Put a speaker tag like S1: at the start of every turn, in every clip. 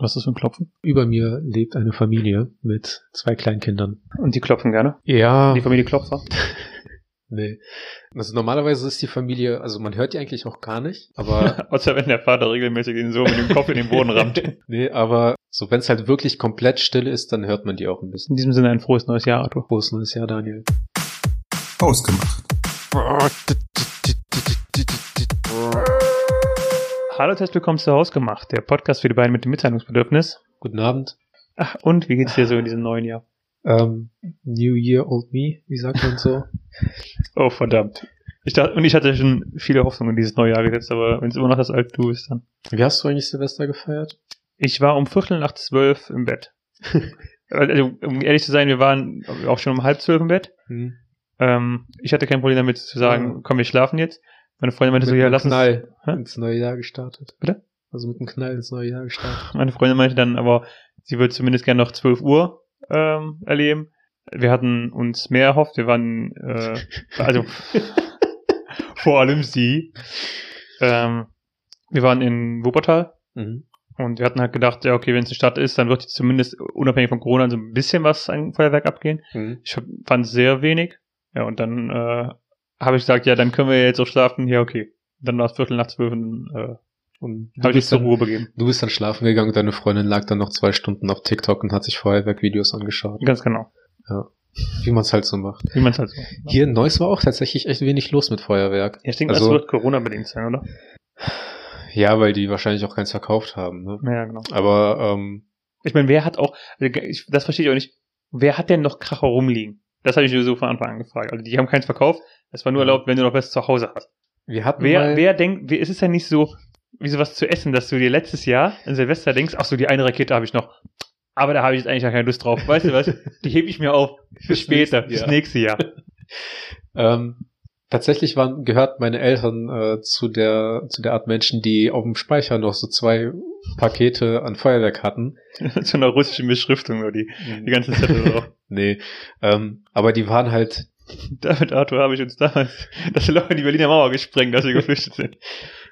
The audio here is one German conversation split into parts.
S1: Was ist das für ein Klopfen?
S2: Über mir lebt eine Familie mit zwei Kleinkindern.
S1: Und die klopfen gerne?
S2: Ja.
S1: Die Familie Klopfer?
S2: nee. Also normalerweise ist die Familie, also man hört die eigentlich auch gar nicht, aber.
S1: Außer wenn der Vater regelmäßig den Sohn mit dem Kopf in den Boden rammt.
S2: nee, aber so wenn es halt wirklich komplett still ist, dann hört man die auch ein bisschen.
S1: In diesem Sinne ein frohes neues Jahr, Arthur.
S2: Frohes neues Jahr, Daniel.
S3: Ausgemacht.
S1: Hallo, herzlich willkommen zu Hausgemacht, der Podcast für die beiden mit dem Mitteilungsbedürfnis.
S2: Guten Abend.
S1: Ach, und wie geht's dir so in diesem neuen Jahr?
S2: Ähm, New Year, Old Me, wie sagt man so?
S1: oh, verdammt. Ich dachte, und ich hatte schon viele Hoffnungen in dieses neue Jahr gesetzt, aber wenn es immer noch das alte Du ist, dann.
S2: Wie hast du eigentlich Silvester gefeiert?
S1: Ich war um Viertel nach zwölf im Bett. also, um ehrlich zu sein, wir waren auch schon um halb zwölf im Bett.
S2: Hm.
S1: Ähm, ich hatte kein Problem damit zu sagen,
S2: Ja.
S1: komm, wir schlafen jetzt. Meine Freundin meinte
S2: mit
S1: so, ja, lass uns.
S2: Knall
S1: Hä?
S2: ins neue Jahr gestartet.
S1: Bitte?
S2: Also mit einem Knall ins neue Jahr gestartet.
S1: Meine Freundin meinte dann aber, sie würde zumindest gerne noch 12 Uhr ähm, erleben. Wir hatten uns mehr erhofft. Wir waren, äh, also vor allem sie. Ähm, wir waren in Wuppertal
S2: Mhm.
S1: und wir hatten halt gedacht, ja, okay, wenn es eine Stadt ist, dann wird jetzt zumindest unabhängig von Corona so ein bisschen was an Feuerwerk abgehen.
S2: Mhm.
S1: Ich fand es sehr wenig. Ja, und dann äh, habe ich gesagt, ja, dann können wir jetzt auch schlafen. Ja, okay. Dann war es Viertel nach zwölf und äh,
S2: Und
S1: habe ich mich zur Ruhe begeben.
S2: du bist dann schlafen gegangen und deine Freundin lag dann noch zwei Stunden auf TikTok und hat sich Feuerwerk-Videos angeschaut.
S1: Ganz genau.
S2: Wie man es halt so macht.
S1: Wie man es halt so.
S2: Hier in Neuss war auch tatsächlich echt wenig los mit Feuerwerk.
S1: Ja, ich denke,
S2: Also-
S1: das wird Corona-bedingt sein, oder?
S2: Ja, weil die wahrscheinlich auch keins verkauft haben. Ne?
S1: Ja, genau.
S2: Aber ähm,
S1: Ich meine, wer hat auch, das verstehe ich auch nicht, wer hat denn noch Kracher rumliegen? Das habe ich mir so von Anfang an gefragt. Also die haben keins verkauft, es war nur erlaubt, wenn du noch was zu Hause hast.
S2: wir hatten
S1: Wer, wer denkt, wer, ist es ja nicht so, wie sowas zu essen, dass du dir letztes Jahr in Silvester denkst, ach so, die eine Rakete habe ich noch. Aber da habe ich jetzt eigentlich gar keine Lust drauf. Weißt du was? Die hebe ich mir auf für später, fürs nächste Jahr.
S2: ähm, tatsächlich waren, gehört meine Eltern äh, zu der zu der Art Menschen, die auf dem Speicher noch so zwei Pakete an Feuerwerk hatten.
S1: Zu einer russischen Beschriftung, nur die, die ganzen Zettel drauf.
S2: Nee, ähm, aber die waren halt
S1: Damit Arthur habe ich uns damals das Loch in die Berliner Mauer gesprengt, als wir geflüchtet sind.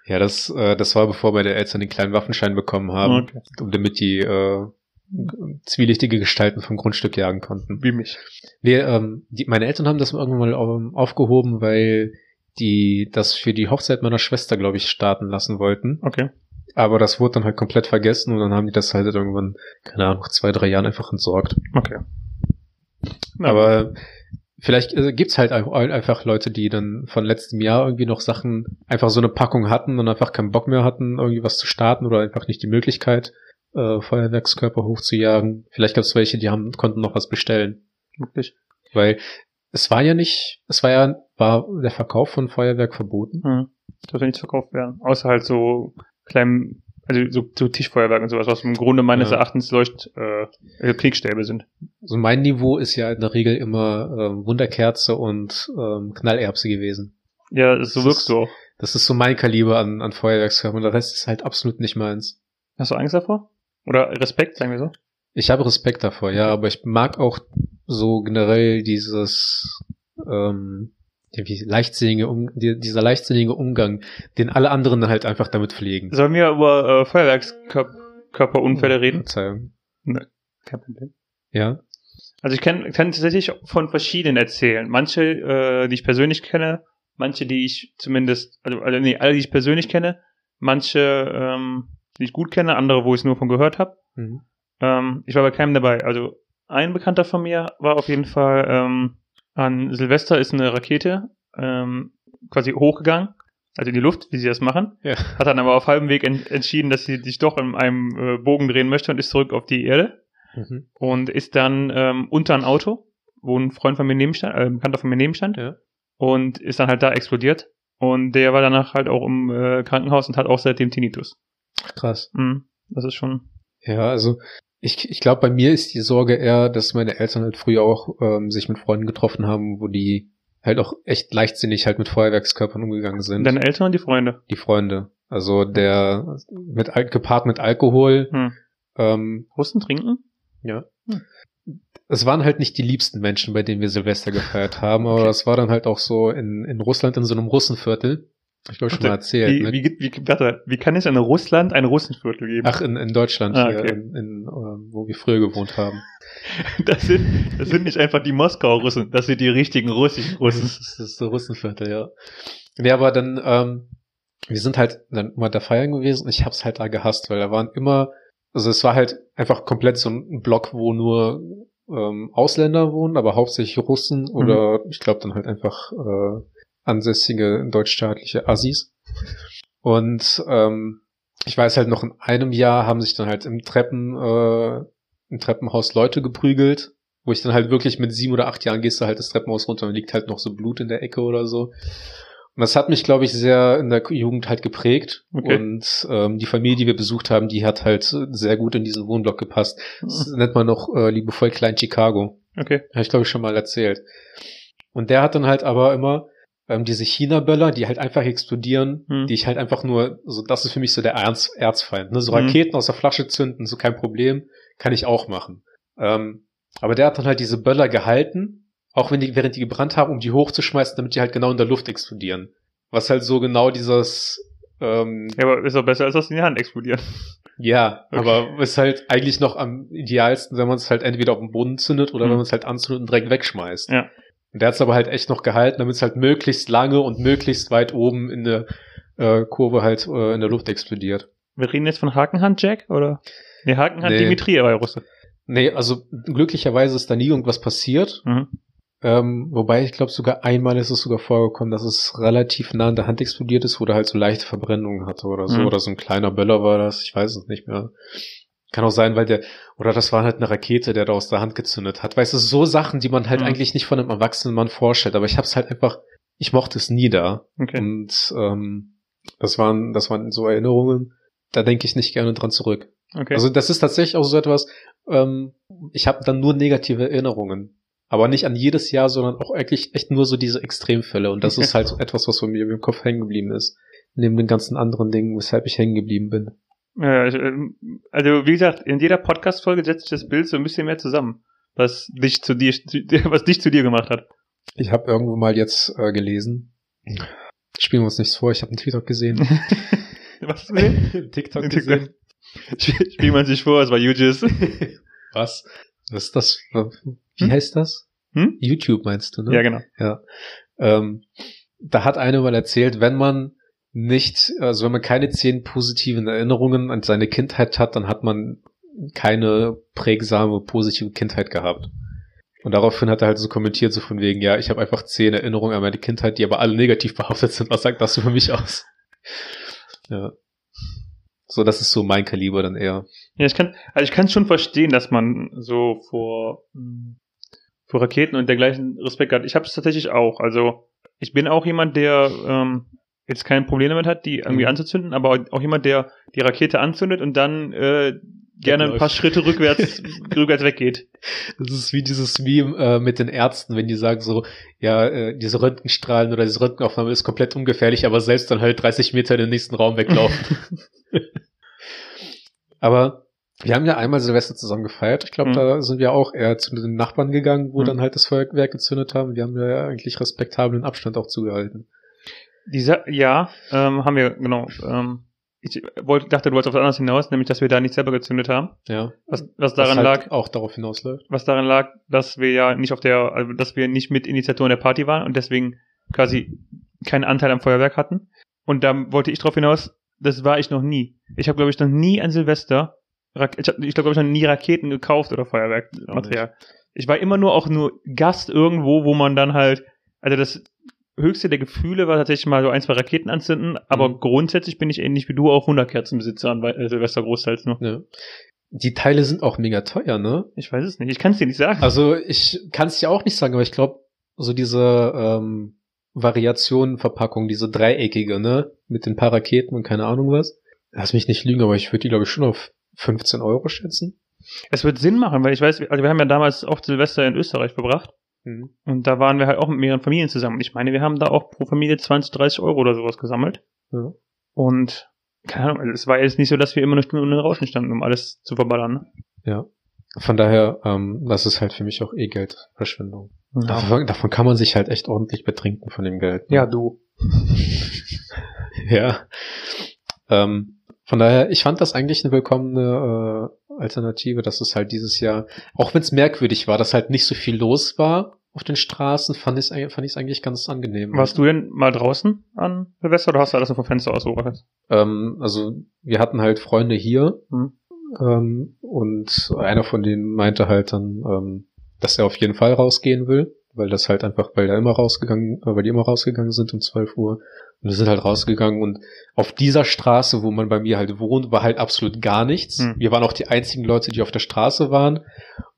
S2: Ja, das, äh, das war bevor meine Eltern den kleinen Waffenschein bekommen haben,
S1: Okay.
S2: damit die äh, zwielichtige Gestalten vom Grundstück jagen konnten.
S1: Wie mich.
S2: Wir, ähm, die, meine Eltern haben das irgendwann mal ähm, aufgehoben, weil die das für die Hochzeit meiner Schwester, glaube ich, starten lassen wollten.
S1: Okay.
S2: Aber das wurde dann halt komplett vergessen und dann haben die das halt irgendwann, keine Ahnung, nach zwei, drei Jahren einfach entsorgt.
S1: Okay.
S2: Aber vielleicht äh, gibt's halt ein- einfach Leute, die dann von letztem Jahr irgendwie noch Sachen, einfach so eine Packung hatten und einfach keinen Bock mehr hatten, irgendwie was zu starten oder einfach nicht die Möglichkeit, äh, Feuerwerkskörper hochzujagen. Vielleicht gab's welche, die haben, konnten noch was bestellen.
S1: wirklich.
S2: Weil es war ja nicht, es war ja, war der Verkauf von Feuerwerk verboten.
S1: Hm. Darf ja nichts verkauft werden. Außer halt so kleinen, also so, so Tischfeuerwerk und sowas, was im Grunde meines
S2: Ja.
S1: Erachtens Leucht, äh, äh, Kriegstäbe sind.
S2: Also mein Niveau ist ja in der Regel immer ähm, Wunderkerze und ähm, Knallerbse gewesen.
S1: Ja, so
S2: Das
S1: wirkst
S2: ist-
S1: du auch.
S2: Das ist so mein Kaliber an, an Feuerwerkskörpern. Der Rest ist halt absolut nicht meins.
S1: Hast du Angst davor? Oder Respekt, sagen wir so?
S2: Ich habe Respekt davor, ja, aber ich mag auch so generell dieses ähm, ja, wie leichtsinnige um, die, dieser leichtsinnige Umgang, den alle anderen halt einfach damit pflegen.
S1: Sollen wir über äh, Feuerwerkskörperunfälle reden?
S2: Verzeihung.
S1: Kein Problem.
S2: Ja.
S1: Also ich kann, kann tatsächlich von verschiedenen erzählen. Manche, äh, die ich persönlich kenne, manche, die ich zumindest, also, also nee, alle, die ich persönlich kenne, manche, ähm, die ich gut kenne, andere, wo ich es nur von gehört habe.
S2: Mhm.
S1: Ähm, ich war bei keinem dabei. Also ein Bekannter von mir war auf jeden Fall ähm, an Silvester ist eine Rakete ähm, quasi hochgegangen, also in die Luft, wie sie das machen.
S2: Ja.
S1: Hat dann aber auf halbem Weg en entschieden, dass sie sich doch in einem äh, Bogen drehen möchte und ist zurück auf die Erde
S2: Mhm.
S1: und ist dann ähm, unter ein Auto, wo ein Freund von mir neben stand, äh, ein Bekannter von mir neben stand
S2: Ja.
S1: und ist dann halt da explodiert. Und der war danach halt auch im äh, Krankenhaus und hat auch seitdem Tinnitus.
S2: Krass.
S1: Mhm. Das ist schon.
S2: Ja, also ich, ich glaube, bei mir ist die Sorge eher, dass meine Eltern halt früher auch ähm, sich mit Freunden getroffen haben, wo die halt auch echt leichtsinnig halt mit Feuerwerkskörpern umgegangen sind.
S1: Deine Eltern und die Freunde.
S2: die Freunde. Also der mit gepaart mit Alkohol.
S1: Hm.
S2: Ähm,
S1: Russen trinken?
S2: ja.
S1: Hm.
S2: Es waren halt nicht die liebsten Menschen, bei denen wir Silvester gefeiert haben, aber
S1: Okay.
S2: das war dann halt auch so in, in Russland in so einem Russenviertel. Ich glaube schon mal erzählt.
S1: Wie,
S2: mit-
S1: wie, wie, warte, wie kann es in Russland ein Russenviertel geben?
S2: Ach, in, in Deutschland,
S1: Ah,
S2: hier,
S1: okay.
S2: in, in, ähm, wo wir früher gewohnt haben.
S1: Das sind, das sind nicht einfach die Moskauer Russen, das sind die richtigen russischen
S2: Das
S1: Russen.
S2: ist, das ist der Russenviertel, ja. Ja, aber dann, ähm, wir sind halt dann immer da feiern gewesen und ich hab's halt da gehasst, weil da waren immer, also es war halt einfach komplett so ein Block, wo nur ähm, Ausländer wohnen, aber hauptsächlich Russen oder ich glaube dann halt einfach äh, ansässige deutschstaatliche Assis. Und ähm, ich weiß halt noch in einem Jahr haben sich dann halt im Treppen, äh, im Treppenhaus Leute geprügelt, wo ich dann halt wirklich mit sieben oder acht Jahren gehst du halt das Treppenhaus runter und liegt halt noch so Blut in der Ecke oder so. Und das hat mich, glaube ich, sehr in der Jugend halt geprägt.
S1: Okay.
S2: Und ähm, die Familie, die wir besucht haben, die hat halt sehr gut in diesen Wohnblock gepasst. Das nennt man noch äh, liebevoll Klein Chicago.
S1: Okay.
S2: Habe ich, glaube ich, schon mal erzählt. Und der hat dann halt aber immer ähm, diese China-Böller, die halt einfach explodieren,
S1: Hm.
S2: die ich halt einfach nur, so das ist für mich so der Ernst, Erzfeind. Ne? So
S1: Mhm.
S2: Raketen aus der Flasche zünden, so kein Problem, kann ich auch machen. Ähm, aber der hat dann halt diese Böller gehalten, auch wenn die, während die gebrannt haben, um die hochzuschmeißen, damit die halt genau in der Luft explodieren. Was halt so genau dieses, ähm,
S1: Ja, aber ist doch besser, als dass in die Hand explodieren.
S2: ja,
S1: Okay.
S2: aber ist halt eigentlich noch am idealsten, wenn man es halt entweder auf den Boden zündet oder
S1: Mhm.
S2: wenn man es halt anzündet und direkt wegschmeißt.
S1: Ja.
S2: Und der hat es aber halt echt noch gehalten, damit es halt möglichst lange und möglichst weit oben in der äh, Kurve halt äh, in der Luft explodiert.
S1: Wir reden jetzt von Hakenhand Jack, oder? Nee, Hakenhand
S2: Nee.
S1: Dimitri, war ja Russe.
S2: Nee, also glücklicherweise ist da nie irgendwas passiert.
S1: Mhm.
S2: Ähm, wobei ich glaube sogar einmal ist es sogar vorgekommen, dass es relativ nah an der Hand explodiert ist, wo der halt so leichte Verbrennungen hatte oder so.
S1: Mhm.
S2: Oder so ein kleiner Böller war das, ich weiß es nicht mehr. Kann auch sein, weil der, oder das war halt eine Rakete, der da aus der Hand gezündet hat. Weißt du, so Sachen, die man halt
S1: Mhm.
S2: eigentlich nicht von einem erwachsenen Mann vorstellt. Aber ich hab's halt einfach, ich mochte es nie da.
S1: Okay.
S2: Und ähm, das waren, das waren so Erinnerungen, da denke ich nicht gerne dran zurück.
S1: Okay.
S2: Also das ist tatsächlich auch so etwas, ähm, ich habe dann nur negative Erinnerungen. Aber nicht an jedes Jahr, sondern auch eigentlich echt nur so diese Extremfälle. Und das
S1: Okay.
S2: ist halt so etwas, was von mir im Kopf hängen geblieben ist. Neben den ganzen anderen Dingen, weshalb ich hängen geblieben bin.
S1: Ähm, also wie gesagt, in jeder Podcast-Folge setzt sich das Bild so ein bisschen mehr zusammen, was dich zu dir, was dich zu dir gemacht hat.
S2: Ich habe irgendwo mal jetzt äh, gelesen. Spielen wir uns nichts vor, ich habe einen TikTok gesehen.
S1: was hast du gesehen?
S2: TikTok
S1: TikTok.
S2: gesehen.
S1: Spiel spielt man sich vor, es war UGIS.
S2: Was? Was ist das? Wie
S1: Hm?
S2: heißt das?
S1: Hm?
S2: YouTube meinst du, ne?
S1: Ja, genau.
S2: Ja. Ähm, da hat eine mal erzählt, wenn man nicht, also wenn man keine zehn positiven Erinnerungen an seine Kindheit hat, dann hat man keine prägsame, positive Kindheit gehabt. Und daraufhin hat er halt so kommentiert, so von wegen, ja, ich habe einfach zehn Erinnerungen an meine Kindheit, die aber alle negativ behaftet sind. Was sagt das für mich aus? Ja. So, das ist so mein Kaliber dann eher.
S1: Ja, ich kann, also ich kann schon verstehen, dass man so vor, mh, vor Raketen und dergleichen Respekt hat. Ich habe es tatsächlich auch. Also ich bin auch jemand, der ähm, jetzt kein Problem damit hat, die irgendwie
S2: Mhm.
S1: anzuzünden, aber auch jemand, der die Rakete anzündet und dann äh, gerne ein paar. Schritte rückwärts, rückwärts weggeht.
S2: Das ist wie dieses Meme äh, mit den Ärzten, wenn die sagen so, ja, äh, diese Röntgenstrahlen oder diese Röntgenaufnahme ist komplett ungefährlich, aber selbst dann halt 30 Meter in den nächsten Raum weglaufen. aber wir haben ja einmal Silvester zusammen gefeiert. Ich glaube,
S1: Mhm.
S2: da sind wir auch eher zu den Nachbarn gegangen, wo
S1: Mhm.
S2: dann halt das Feuerwerk gezündet haben. Wir haben ja eigentlich respektablen Abstand auch zugehalten.
S1: Dieser, ja, ähm, haben wir, genau. Ähm, ich wollte, dachte, du wolltest auf was anderes hinaus, nämlich, dass wir da nicht selber gezündet haben.
S2: Ja.
S1: Was, was daran
S2: was halt
S1: lag,
S2: auch darauf hinausläuft.
S1: was daran lag, dass wir ja nicht auf der, also dass wir nicht mit Initiatoren der Party waren und deswegen quasi keinen Anteil am Feuerwerk hatten. Und da wollte ich drauf hinaus, das war ich noch nie. Ich habe, glaube ich, noch nie an Silvester, Rak ich, hab- ich glaube, ich noch nie Raketen gekauft oder Feuerwerkmaterial. Ich war immer nur auch nur Gast irgendwo, wo man dann halt, also das höchste der Gefühle war tatsächlich mal so ein, zwei Raketen anzünden, aber
S2: Mhm.
S1: grundsätzlich bin ich ähnlich wie du auch Wunderkerzenbesitzer an Wei- äh, Silvester großteils nur.
S2: Ja. Die Teile sind auch mega teuer, ne?
S1: Ich weiß es nicht, ich kann es dir nicht sagen.
S2: Also ich kann es ja auch nicht sagen, aber ich glaube, so diese ähm, Variationenverpackung, diese dreieckige, ne, mit den paar Raketen und keine Ahnung was. Lass mich nicht lügen, aber ich würde die, glaube ich, schon auf 15 Euro schätzen.
S1: Es wird Sinn machen, weil ich weiß, also wir haben ja damals auch Silvester in Österreich verbracht und da waren wir halt auch mit mehreren Familien zusammen. Ich meine, wir haben da auch pro Familie 20, 30 Euro oder sowas gesammelt.
S2: Ja.
S1: Und keine Ahnung, also es war jetzt nicht so, dass wir immer eine Stunde in den Rauschen standen, um alles zu verballern. ne?
S2: Ja. Von daher, ähm, das ist halt für mich auch eh Geldverschwendung.
S1: Ja,
S2: Davon, davon kann man sich halt echt ordentlich betrinken von dem Geld. ne?
S1: ja du.
S2: ja. Ähm, von daher, ich fand das eigentlich eine willkommene äh, Alternative, dass es halt dieses Jahr, auch wenn es merkwürdig war, dass halt nicht so viel los war auf den Straßen, fand ich es fand ich's eigentlich ganz angenehm.
S1: Warst du denn mal draußen an Silvester oder hast du alles nur vom Fenster aus beobachtet?
S2: Ähm, also wir hatten halt Freunde hier
S1: Mhm.
S2: ähm, und einer von denen meinte halt dann, ähm, dass er auf jeden Fall rausgehen will, weil das halt einfach, weil er immer rausgegangen, äh, weil die immer rausgegangen sind um 12 Uhr. Und wir sind halt rausgegangen und auf dieser Straße, wo man bei mir halt wohnt, war halt absolut gar nichts.
S1: Hm.
S2: Wir waren auch die einzigen Leute, die auf der Straße waren.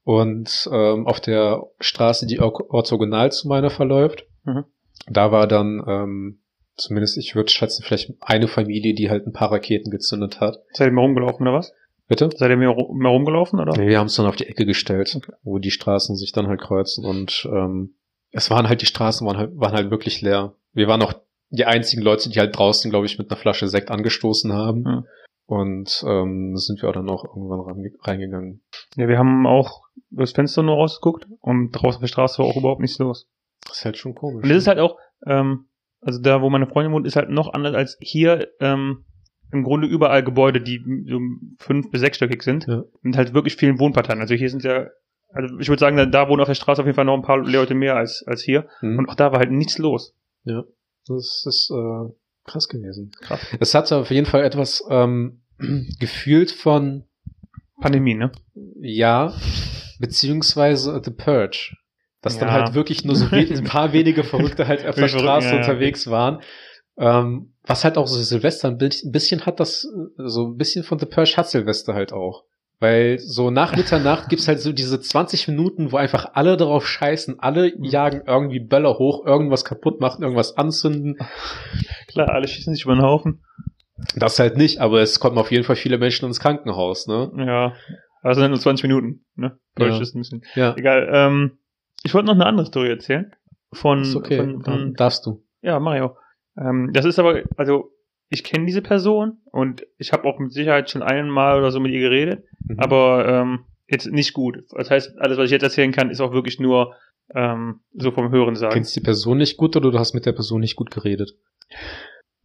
S2: Und ähm, auf der Straße, die or- orthogonal zu meiner verläuft,
S1: Mhm.
S2: da war dann ähm, zumindest, ich würde schätzen, vielleicht eine Familie, die halt ein paar Raketen gezündet hat.
S1: Seid ihr mir rumgelaufen oder was?
S2: Bitte?
S1: Seid ihr mir rumgelaufen oder?
S2: Nee, wir haben es dann auf die Ecke gestellt,
S1: Okay.
S2: wo die Straßen sich dann halt kreuzen und ähm, es waren halt, die Straßen waren halt, waren halt wirklich leer. Wir waren auch die einzigen Leute, die halt draußen, glaube ich, mit einer Flasche Sekt angestoßen haben.
S1: Mhm.
S2: Und ähm, sind wir auch dann auch irgendwann reingegangen.
S1: Ja, wir haben auch durchs Fenster nur rausgeguckt und draußen auf der Straße war auch überhaupt nichts los.
S2: Das ist halt schon komisch.
S1: Und das ist halt auch, ähm, also da, wo meine Freundin wohnt, ist halt noch anders als hier, ähm, im Grunde überall Gebäude, die so fünf- bis sechsstöckig sind,
S2: Ja.
S1: mit halt wirklich vielen Wohnparteien. Also hier sind ja, also ich würde sagen, da, da wohnen auf der Straße auf jeden Fall noch ein paar Leute mehr als, als hier.
S2: Mhm.
S1: Und auch da war halt nichts los.
S2: Das ist äh, krass gewesen.
S1: Krass.
S2: Es hat auf jeden Fall etwas ähm, gefühlt von
S1: Pandemie, ne?
S2: Ja, beziehungsweise The Purge. Dass dann
S1: Ja.
S2: halt wirklich nur so ein paar wenige Verrückte halt auf der Straße
S1: ja, ja.
S2: unterwegs waren. Ähm, was halt auch so Silvester ein bi- ein bisschen hat das, so ein bisschen von The Purge hat Silvester halt auch. Weil so nach Mitternacht gibt's halt so diese 20 Minuten, wo einfach alle darauf scheißen, alle jagen irgendwie Böller hoch, irgendwas kaputt machen, irgendwas anzünden.
S1: Klar, alle schießen sich über den Haufen.
S2: Das halt nicht, aber es kommen auf jeden Fall viele Menschen ins Krankenhaus, ne?
S1: Ja. Also sind nur 20 Minuten, ne? Purge
S2: Ja.
S1: ist ein bisschen.
S2: Ja,
S1: Egal. Ähm, ich wollte noch eine andere Story erzählen. Von,
S2: ist okay,
S1: von,
S2: dann
S1: von
S2: darfst du.
S1: Ja, Mario. Ähm, das ist aber, also ich kenne diese Person und ich habe auch mit Sicherheit schon einmal oder so mit ihr geredet,
S2: Mhm.
S1: aber ähm, jetzt nicht gut. Das heißt, alles, was ich jetzt erzählen kann, ist auch wirklich nur ähm, so vom Hören sagen.
S2: Kennst die Person nicht gut oder du hast mit der Person nicht gut geredet?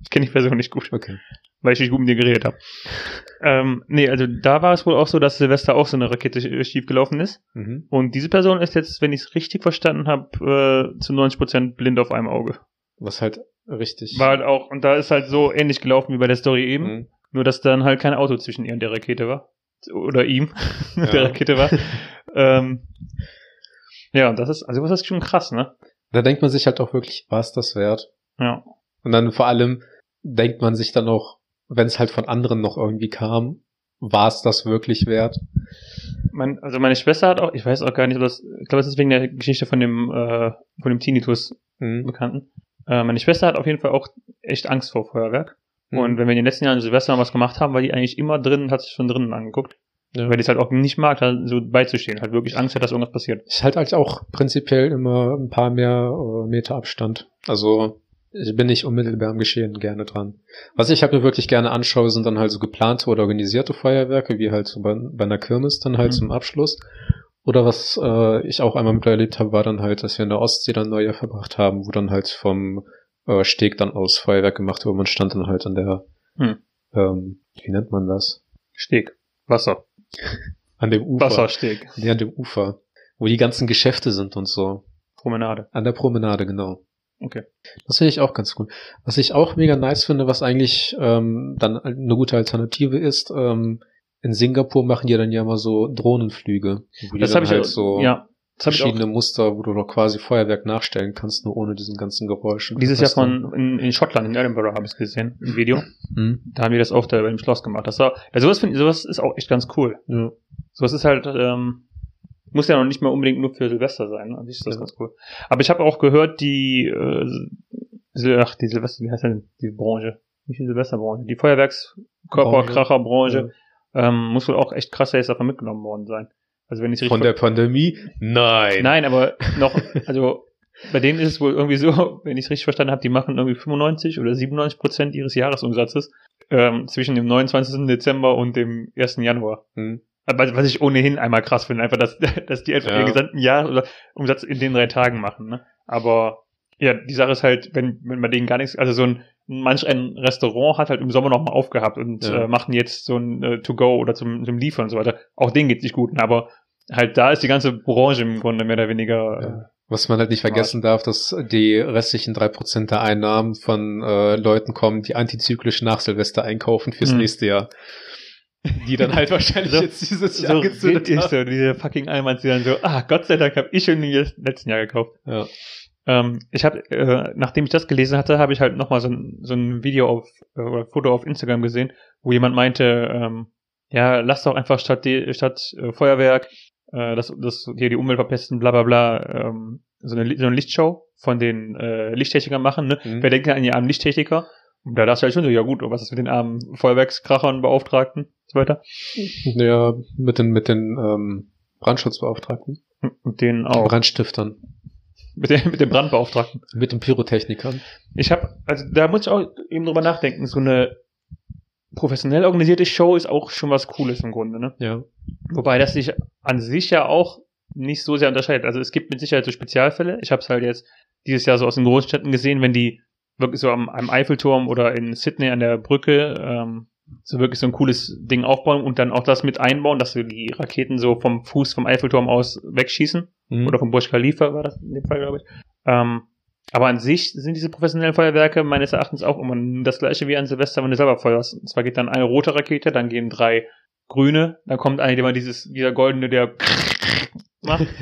S1: Ich kenne die Person nicht gut,
S2: Okay.
S1: Weil ich nicht gut mit ihr geredet habe. ähm, nee, also da war es wohl auch so, dass Silvester auch so eine Rakete sch- schief gelaufen ist.
S2: Mhm.
S1: Und diese Person ist jetzt, wenn ich es richtig verstanden habe, äh, zu 90% blind auf einem Auge.
S2: Was halt richtig.
S1: War halt auch, und da ist halt so ähnlich gelaufen wie bei der Story eben.
S2: Mhm.
S1: Nur, dass dann halt kein Auto zwischen ihr und der Rakete war. Oder ihm,
S2: Ja.
S1: der Rakete war. ähm, ja, das ist, also das ist schon krass, ne?
S2: Da denkt man sich halt auch wirklich, war es das wert?
S1: Ja.
S2: Und dann vor allem denkt man sich dann auch, wenn es halt von anderen noch irgendwie kam, war es das wirklich wert?
S1: Mein, also meine Schwester hat auch, ich weiß auch gar nicht, ob das, ich glaube, es ist wegen der Geschichte von dem, äh, von dem Tinnitus
S2: Mhm.
S1: Bekannten. Äh, meine Schwester hat auf jeden Fall auch echt Angst vor Feuerwerk. Und wenn wir in den letzten Jahren Silvester mal was gemacht haben, war die eigentlich immer drin, hat sich schon drinnen angeguckt.
S2: ja.
S1: Weil die es halt auch nicht mag, da so beizustehen, halt wirklich Angst hat, dass irgendwas passiert.
S2: Ich halt halt auch prinzipiell immer ein paar mehr äh, Meter Abstand. Also bin nicht unmittelbar am Geschehen gerne dran. Was ich halt mir wirklich gerne anschaue, sind dann halt so geplante oder organisierte Feuerwerke, wie halt so bei, bei einer Kirmes dann halt
S1: Mhm.
S2: zum Abschluss. Oder was äh, ich auch einmal mit erlebt habe, war dann halt, dass wir in der Ostsee dann Neujahr verbracht haben, wo dann halt vom äh, Steg dann aus Feuerwerk gemacht wurde. Man stand dann halt an der,
S1: Hm.
S2: ähm, wie nennt man das?
S1: Steg. Wasser.
S2: An dem Ufer.
S1: Wassersteg.
S2: Nee, an dem Ufer. Wo die ganzen Geschäfte sind und so.
S1: Promenade.
S2: An der Promenade, genau.
S1: Okay.
S2: Das finde ich auch ganz gut. Was ich auch mega nice finde, was eigentlich ähm, dann eine gute Alternative ist, ähm, in Singapur machen die dann ja immer so Drohnenflüge, wo die
S1: Das
S2: dann
S1: habe ich
S2: halt
S1: auch,
S2: so
S1: ja, das hab ich auch
S2: verschiedene Muster, wo du noch quasi Feuerwerk nachstellen kannst, nur ohne diesen ganzen Geräuschen.
S1: Dieses Jahr von in, in Schottland, in Edinburgh habe ich es gesehen, im Video.
S2: Hm?
S1: Da haben die das auch da dem Schloss gemacht. Das war, ja, sowas finde ich, sowas ist auch echt ganz cool.
S2: Ja.
S1: Sowas ist halt, ähm, muss ja noch nicht mal unbedingt nur für Silvester sein. Ne? Sich ist das
S2: Ja.
S1: ganz cool. Aber ich habe auch gehört, die, äh, ach, die Silvester, wie heißt denn die Branche? Nicht die Silvesterbranche, die Feuerwerkskörperkracherbranche, ähm, muss wohl auch echt krass jetzt davon mitgenommen worden sein. Also wenn ich richtig
S2: Von der Pandemie? Nein.
S1: Nein, aber noch, also bei denen ist es wohl irgendwie so, wenn ich es richtig verstanden habe, die machen irgendwie 95 oder 97 Prozent ihres Jahresumsatzes ähm, zwischen dem 29. Dezember und dem 1. Januar.
S2: Hm.
S1: Aber Was ich ohnehin einmal krass finde, einfach, dass, dass die einfach
S2: Ja.
S1: ihren gesamten Jahresumsatz in den drei Tagen machen. Ne? Aber ja, die Sache ist halt, wenn, wenn bei denen gar nichts, also so ein manch ein Restaurant hat halt im Sommer noch mal aufgehabt und
S2: Ja.
S1: äh, machen jetzt so ein äh, To-Go oder zum, zum Liefern und so weiter. Auch denen geht's nicht gut, aber halt da ist die ganze Branche im Grunde mehr oder weniger.
S2: Ja. Was man halt nicht vergessen darf, dass die restlichen drei Prozent der Einnahmen von äh, Leuten kommen, die antizyklisch nach Silvester einkaufen fürs
S1: Hm.
S2: nächste Jahr. Die dann halt wahrscheinlich
S1: So-
S2: jetzt dieses Jahr
S1: so
S2: gezündet haben.
S1: so, diese fucking Almans, die dann so, ah, Gott sei Dank habe ich schon im letzten Jahr gekauft.
S2: Ja.
S1: Ähm, ich habe, äh, nachdem ich das gelesen hatte, habe ich halt nochmal so ein, so ein Video auf, äh, oder Foto auf Instagram gesehen, wo jemand meinte, ähm, ja, lass doch einfach statt, die, statt äh, Feuerwerk, äh, das, das hier die Umwelt verpesten, bla bla bla, ähm, so, eine, so eine Lichtshow von den äh, Lichttechnikern machen, ne?
S2: Mhm.
S1: Wer denkt an die armen Lichttechniker? Da dachte ich halt schon so, ja gut, was ist mit den armen Feuerwerkskrachern, Beauftragten und so weiter?
S2: Ja, mit den, mit den ähm, Brandschutzbeauftragten.
S1: Mit denen auch.
S2: Brandstiftern.
S1: Mit den, mit den Brandbeauftragten.
S2: Mit den Pyrotechnikern.
S1: Ich habe, also da muss ich auch eben drüber nachdenken. So eine professionell organisierte Show ist auch schon was Cooles im Grunde, ne?
S2: Ja.
S1: Wobei das sich an sich ja auch nicht so sehr unterscheidet. Also es gibt mit Sicherheit so Spezialfälle. Ich habe es halt jetzt dieses Jahr so aus den Großstädten gesehen, wenn die wirklich so am, am Eiffelturm oder in Sydney an der Brücke ähm, so wirklich so ein cooles Ding aufbauen und dann auch das mit einbauen, dass so die Raketen so vom Fuß vom Eiffelturm aus wegschießen
S2: Mhm.
S1: oder vom Burj Khalifa war das in dem Fall, glaube ich. Ähm, aber an sich sind diese professionellen Feuerwerke meines Erachtens auch immer das gleiche wie an Silvester, wenn du selber feuerst. Und zwar geht dann eine rote Rakete, dann gehen drei grüne, dann kommt eine, die mal dieses, dieser goldene, der macht.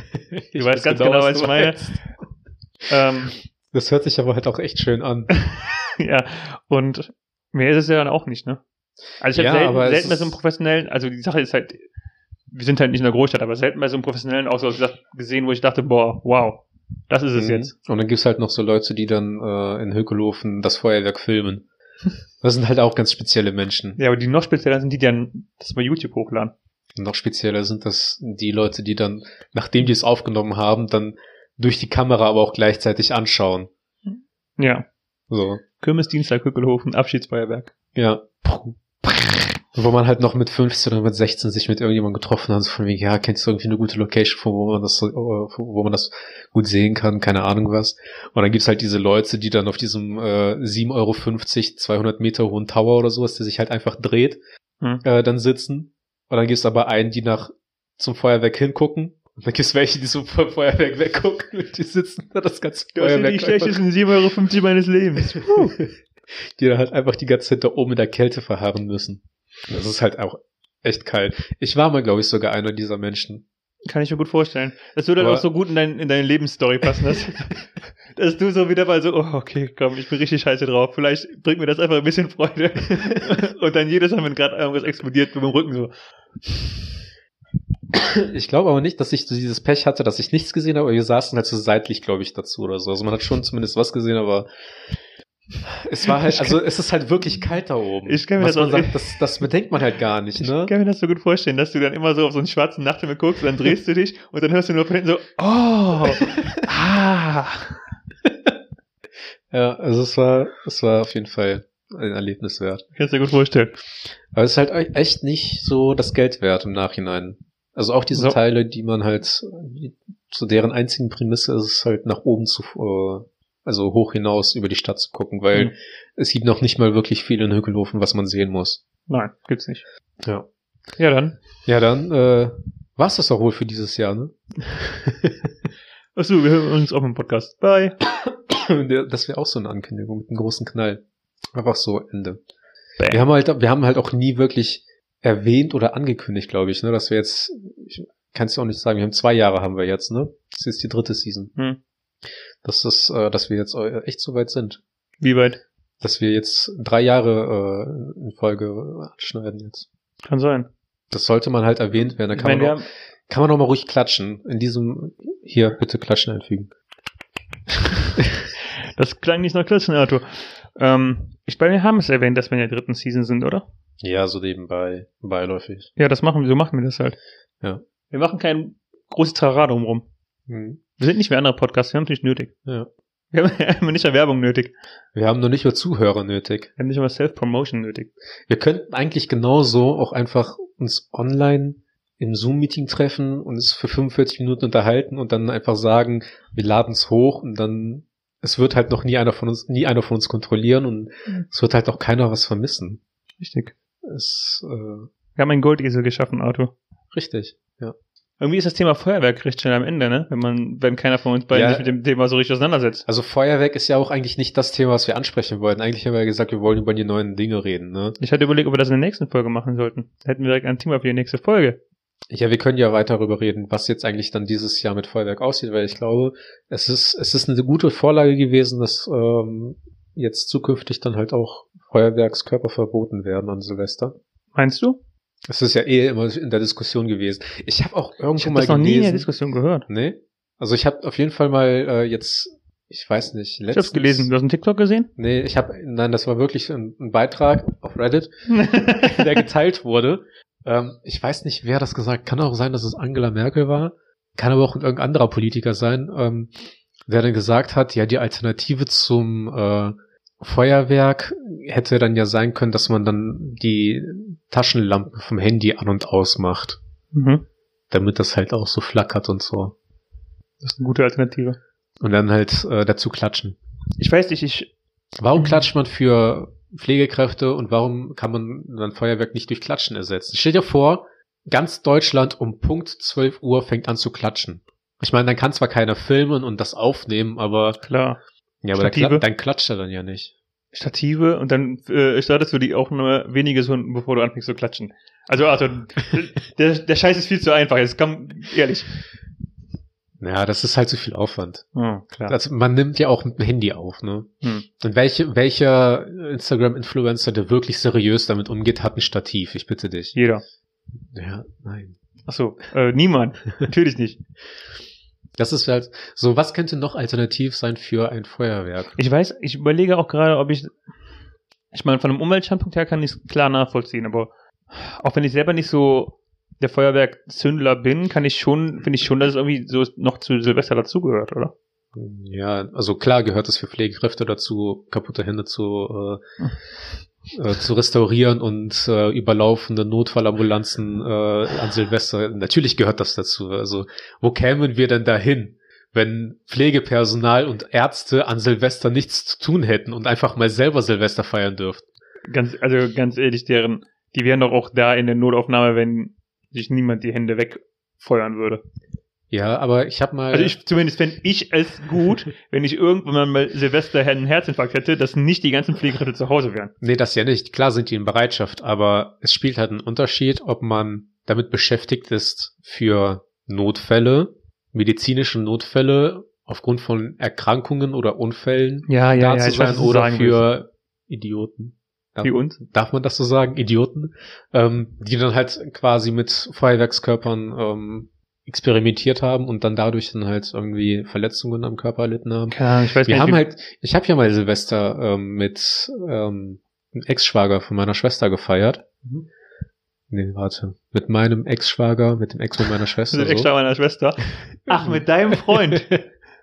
S2: Ich
S1: weißt ganz genau, was
S2: du
S1: ich meine. Ähm,
S2: Das hört sich aber halt auch echt schön an.
S1: ja, und mehr ist es ja dann auch nicht, ne? Also ich
S2: Ja,
S1: habe
S2: aber
S1: selten, selten bei so einem professionellen, also die Sache ist halt, wir sind halt nicht in der Großstadt, aber selten bei so einem professionellen auch so gesehen, wo ich dachte, boah, wow, das ist es
S2: Mhm.
S1: jetzt.
S2: Und dann gibt's halt noch so Leute, die dann äh, in Hökelofen das Feuerwerk filmen. Das sind halt auch ganz spezielle Menschen.
S1: Ja, aber die noch spezieller sind die, die dann das bei YouTube hochladen.
S2: Noch spezieller sind das die Leute, die dann, nachdem die es aufgenommen haben, dann durch die Kamera aber auch gleichzeitig anschauen.
S1: Ja.
S2: So,
S1: Kirmesdienstag, Hückelhofen, Abschiedsfeuerwerk.
S2: ja. Wo man halt noch mit 15 oder mit 16 sich mit irgendjemandem getroffen hat, so von wegen, ja, kennst du irgendwie eine gute Location, wo man das, äh, wo man das gut sehen kann, keine Ahnung was. Und dann gibt's halt diese Leute, die dann auf diesem äh, 7,50 Euro, 200 Meter hohen Tower oder sowas, der sich halt einfach dreht,
S1: Hm.
S2: äh, dann sitzen. Und dann gibt's aber einen, die nach zum Feuerwerk hingucken. Und dann gibt's welche, die zum Fe- Feuerwerk weggucken und die sitzen da das ganze Feuerwerk. einfach-
S1: 7,50 Euro meines Lebens.
S2: die dann halt einfach die ganze Zeit da oben in der Kälte verharren müssen. Das ist halt auch echt kalt. Ich war mal, glaube ich, sogar einer dieser Menschen.
S1: Kann ich mir gut vorstellen. Das würde dann auch so gut in, dein, in deine Lebensstory passen, dass, dass du so wieder mal so, oh, okay, komm, ich bin richtig scheiße drauf. Vielleicht bringt mir das einfach ein bisschen Freude. Und dann jedes Mal, wenn gerade irgendwas explodiert, mit dem Rücken so.
S2: Ich glaube aber nicht, dass ich so dieses Pech hatte, dass ich nichts gesehen habe, aber wir saßen halt so seitlich, glaube ich, dazu oder so. Also man hat schon zumindest was gesehen, aber es war halt, also es ist halt wirklich kalt da oben.
S1: Ich kann mir
S2: Was
S1: das
S2: man sagt, das, das bedenkt man halt gar nicht,
S1: Ich
S2: ne?
S1: kann mir das so gut vorstellen, dass du dann immer so auf so einen schwarzen Nachthimmel guckst, dann drehst du dich und dann hörst du nur von hinten so, oh, ah.
S2: Ja, also es war, es war auf jeden Fall ein Erlebnis wert.
S1: Kannst du dir gut vorstellen.
S2: Aber es ist halt e- echt nicht so das Geld wert im Nachhinein. Also auch diese
S1: So.
S2: Teile, die man halt, zu deren einzigen Prämisse ist es halt nach oben zu, äh, also hoch hinaus über die Stadt zu gucken, weil
S1: Mhm.
S2: es gibt noch nicht mal wirklich viel in Hückelhofen, was man sehen muss.
S1: Nein, gibt's nicht.
S2: Ja.
S1: Ja, dann.
S2: Ja, dann äh, war's das auch wohl für dieses Jahr, ne?
S1: Achso, wir hören uns auch im Podcast. Bye.
S2: Das wäre auch so eine Ankündigung mit einem großen Knall. Einfach so Ende.
S1: Bam.
S2: Wir haben halt, wir haben halt auch nie wirklich erwähnt oder angekündigt, glaube ich, ne, dass wir jetzt, ich kann es auch nicht sagen, wir haben zwei Jahre haben wir jetzt, ne? Das ist die dritte Season.
S1: Hm.
S2: Das ist, äh, dass wir jetzt äh, echt so weit sind.
S1: Wie weit?
S2: Dass wir jetzt drei Jahre äh, in Folge schneiden jetzt.
S1: Kann sein.
S2: Das sollte man halt erwähnt werden. Da kann,
S1: meine,
S2: man, auch, kann man auch mal ruhig klatschen. In diesem, hier, bitte klatschen einfügen.
S1: das klang nicht nach Klatschen, Arthur. Ähm, ich meine, wir haben es erwähnt, dass wir in der dritten Season sind, oder?
S2: Ja, so nebenbei, beiläufig.
S1: Ja, das machen wir, so machen wir das halt.
S2: Ja.
S1: Wir machen kein großes Trara drumrum.
S2: Mhm.
S1: Wir sind nicht wie andere Podcasts, wir haben es nicht nötig.
S2: Ja.
S1: Wir haben nicht mehr Werbung nötig.
S2: Wir haben noch nicht mal Zuhörer nötig.
S1: Wir haben nicht mal Self-Promotion nötig.
S2: Wir könnten eigentlich genauso auch einfach uns online im Zoom-Meeting treffen und es für 45 Minuten unterhalten und dann einfach sagen, wir laden es hoch und dann es wird halt noch nie einer von uns, nie einer von uns kontrollieren und
S1: Mhm.
S2: es wird halt auch keiner was vermissen.
S1: Richtig.
S2: Es, äh,
S1: Wir haben einen Goldesel geschaffen, Auto.
S2: richtig, ja.
S1: Irgendwie ist das Thema Feuerwerk recht schnell am Ende, ne? Wenn man, wenn keiner von uns beiden
S2: Ja.
S1: sich mit dem Thema so richtig auseinandersetzt.
S2: Also Feuerwerk ist ja auch eigentlich nicht das Thema, was wir ansprechen wollten. Eigentlich haben wir ja gesagt, wir wollen über die neuen Dinge reden, ne?
S1: Ich hatte überlegt, ob wir das in der nächsten Folge machen sollten. Da hätten wir direkt ein Thema für die nächste Folge.
S2: Ja, wir können ja weiter darüber reden, was jetzt eigentlich dann dieses Jahr mit Feuerwerk aussieht, weil ich glaube, es ist, es ist eine gute Vorlage gewesen, dass ähm, jetzt zukünftig dann halt auch Feuerwerkskörper verboten werden an Silvester.
S1: Meinst du?
S2: Es ist ja eh immer in der Diskussion gewesen. Ich habe auch irgendwo
S1: Ich habe
S2: mal
S1: das noch nie in der
S2: gelesen.
S1: Diskussion gehört.
S2: nee? Also ich habe auf jeden Fall mal äh, jetzt, ich weiß nicht,
S1: Ich hab's gelesen. Du hast einen TikTok gesehen?
S2: Nee, ich habe, nein, das war wirklich ein, ein Beitrag auf Reddit, der geteilt wurde. Ähm, ich weiß nicht, wer das gesagt. Kann auch sein, dass es Angela Merkel war. Kann aber auch irgendein anderer Politiker sein, ähm, der dann gesagt hat, ja, die Alternative zum äh, Feuerwerk hätte dann ja sein können, dass man dann die Taschenlampe vom Handy an und aus macht,
S1: mhm.
S2: damit das halt auch so flackert und so.
S1: Das ist eine gute Alternative.
S2: Und dann halt äh, dazu klatschen.
S1: Ich weiß nicht, ich,
S2: Warum
S1: Mhm.
S2: klatscht man für Pflegekräfte und warum kann man dann Feuerwerk nicht durch Klatschen ersetzen? Stell dir vor, ganz Deutschland um Punkt 12 Uhr fängt an zu klatschen. Ich meine, dann kann zwar keiner filmen und das aufnehmen, aber
S1: klar,
S2: ja, aber dann,
S1: Stative?
S2: dann klatscht er dann ja nicht.
S1: Stative und dann äh, startest du die auch nur wenige Sekunden, bevor du anfängst zu klatschen. Also, also der, der Scheiß ist viel zu einfach. Jetzt komm, ehrlich.
S2: Ja, das ist halt zu viel Aufwand.
S1: Oh, klar.
S2: Also man nimmt ja auch mit dem Handy auf, ne?
S1: Hm.
S2: Und welche, welcher Instagram-Influencer, der wirklich seriös damit umgeht, hat ein Stativ? Ich bitte dich.
S1: Jeder.
S2: Ja, nein.
S1: Ach so, äh, niemand. Natürlich nicht.
S2: Das ist halt so, was könnte noch alternativ sein für ein Feuerwerk?
S1: Ich weiß, ich überlege auch gerade, ob ich, ich meine, von einem Umweltstandpunkt her kann ich es klar nachvollziehen, aber auch wenn ich selber nicht so der Feuerwerkzündler bin, kann ich schon, finde ich schon, dass es irgendwie so noch zu Silvester dazugehört, oder?
S2: Ja, also klar gehört es für Pflegekräfte dazu, kaputte Hände zu, äh, äh, zu restaurieren und äh, überlaufende Notfallambulanzen äh, an Silvester. Natürlich gehört das dazu. Also wo kämen wir denn dahin, wenn Pflegepersonal und Ärzte an Silvester nichts zu tun hätten und einfach mal selber Silvester feiern dürften?
S1: Ganz, also ganz ehrlich, deren, die wären doch auch da in der Notaufnahme, wenn sich niemand die Hände wegfeuern würde.
S2: Ja, aber ich habe mal.
S1: Also ich, zumindest fände ich es gut, wenn ich irgendwann mal Silvester einen Herzinfarkt hätte, dass nicht die ganzen Pflegekräfte zu Hause wären.
S2: Nee, das ja nicht. Klar sind die in Bereitschaft, aber es spielt halt einen Unterschied, ob man damit beschäftigt ist für Notfälle, medizinische Notfälle aufgrund von Erkrankungen oder Unfällen
S1: Ja,
S2: da zu sein oder für Idioten. Darf,
S1: Wie uns?
S2: darf man das so sagen? Idioten, ähm, die dann halt quasi mit Feuerwerkskörpern ähm, experimentiert haben und dann dadurch dann halt irgendwie Verletzungen am Körper erlitten haben.
S1: Ja, ich weiß
S2: Wir
S1: nicht,
S2: haben halt, ich habe ja mal Silvester ähm, mit ähm, einem Ex-Schwager von meiner Schwester gefeiert.
S1: Mhm.
S2: Nee, warte. Mit meinem Ex-Schwager, mit dem Ex von meiner Schwester.
S1: Ist extra
S2: so.
S1: meiner Schwester. Ach, mit deinem Freund.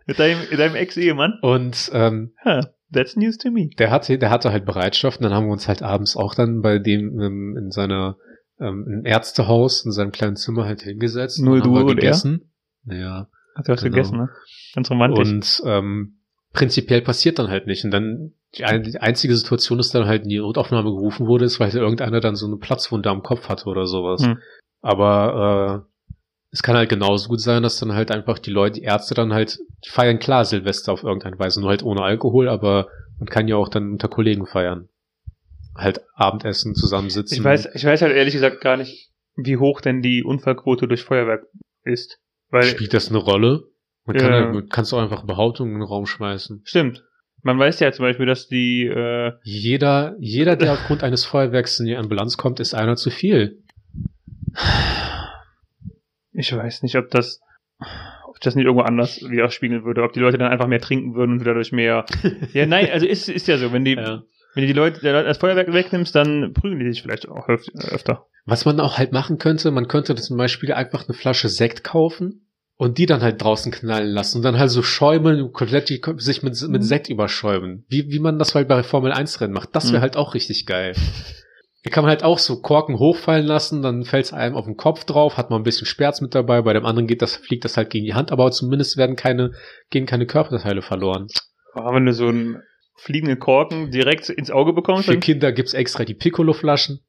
S1: mit deinem, mit deinem Ex-Ehemann.
S2: Und ähm,
S1: Huh, that's news to me.
S2: der hatte, der hatte halt Bereitschaft und dann haben wir uns halt abends auch dann bei dem ähm, in seiner ähm, im Ärztehaus, in seinem kleinen Zimmer halt hingesetzt.
S1: Nur
S2: und haben
S1: du
S2: wir
S1: und er?
S2: gegessen. Ja.
S1: Ach, du hast
S2: Genau.
S1: gegessen, ne? Ganz romantisch.
S2: Und ähm, prinzipiell passiert dann halt nicht. Und dann die, ein, die einzige Situation ist dann halt in die Notaufnahme gerufen wurde, ist, weil halt irgendeiner dann so eine Platzwunde am Kopf hatte oder sowas.
S1: Hm.
S2: Aber äh, es kann halt genauso gut sein, dass dann halt einfach die Leute, die Ärzte dann halt, die feiern klar Silvester auf irgendeine Weise, nur halt ohne Alkohol, aber man kann ja auch dann unter Kollegen feiern. Halt Abendessen, zusammensitzen.
S1: ich weiß, ich weiß halt ehrlich gesagt gar nicht, wie hoch denn die Unfallquote durch Feuerwerk ist. Weil,
S2: Spielt das eine Rolle? Man kann
S1: Ja.
S2: ja, man kannst auch einfach Behauptungen in den Raum schmeißen.
S1: stimmt. Man weiß ja zum Beispiel, dass die, äh,
S2: Jeder, jeder, der aufgrund eines Feuerwerks in die Ambulanz kommt, ist einer zu viel.
S1: ich weiß nicht, ob das, ob das nicht irgendwo anders widerspiegeln würde, ob die Leute dann einfach mehr trinken würden und dadurch mehr. ja, nein, also ist, ist ja so, wenn die,
S2: Ja.
S1: Wenn du die Leute, der Leute das Feuerwerk wegnimmst, dann prügeln die sich vielleicht auch öf öfter.
S2: Was man auch halt machen könnte, man könnte zum Beispiel einfach eine Flasche Sekt kaufen und die dann halt draußen knallen lassen und dann halt so schäumeln, komplett die, sich mit, mit Sekt überschäumen. Wie, wie man das halt bei Formel 1 Rennen macht. Das wäre
S1: Mhm.
S2: halt auch richtig geil. Da kann man halt auch so Korken hochfallen lassen, dann fällt es einem auf den Kopf drauf, hat man ein bisschen Sperz mit dabei, bei dem anderen geht das, fliegt das halt gegen die Hand, aber zumindest werden keine, gehen keine Körperteile verloren.
S1: Oh, wenn du so einen fliegenden Korken direkt ins Auge bekommst,
S2: Für Kinder gibt's extra die Piccolo-Flaschen.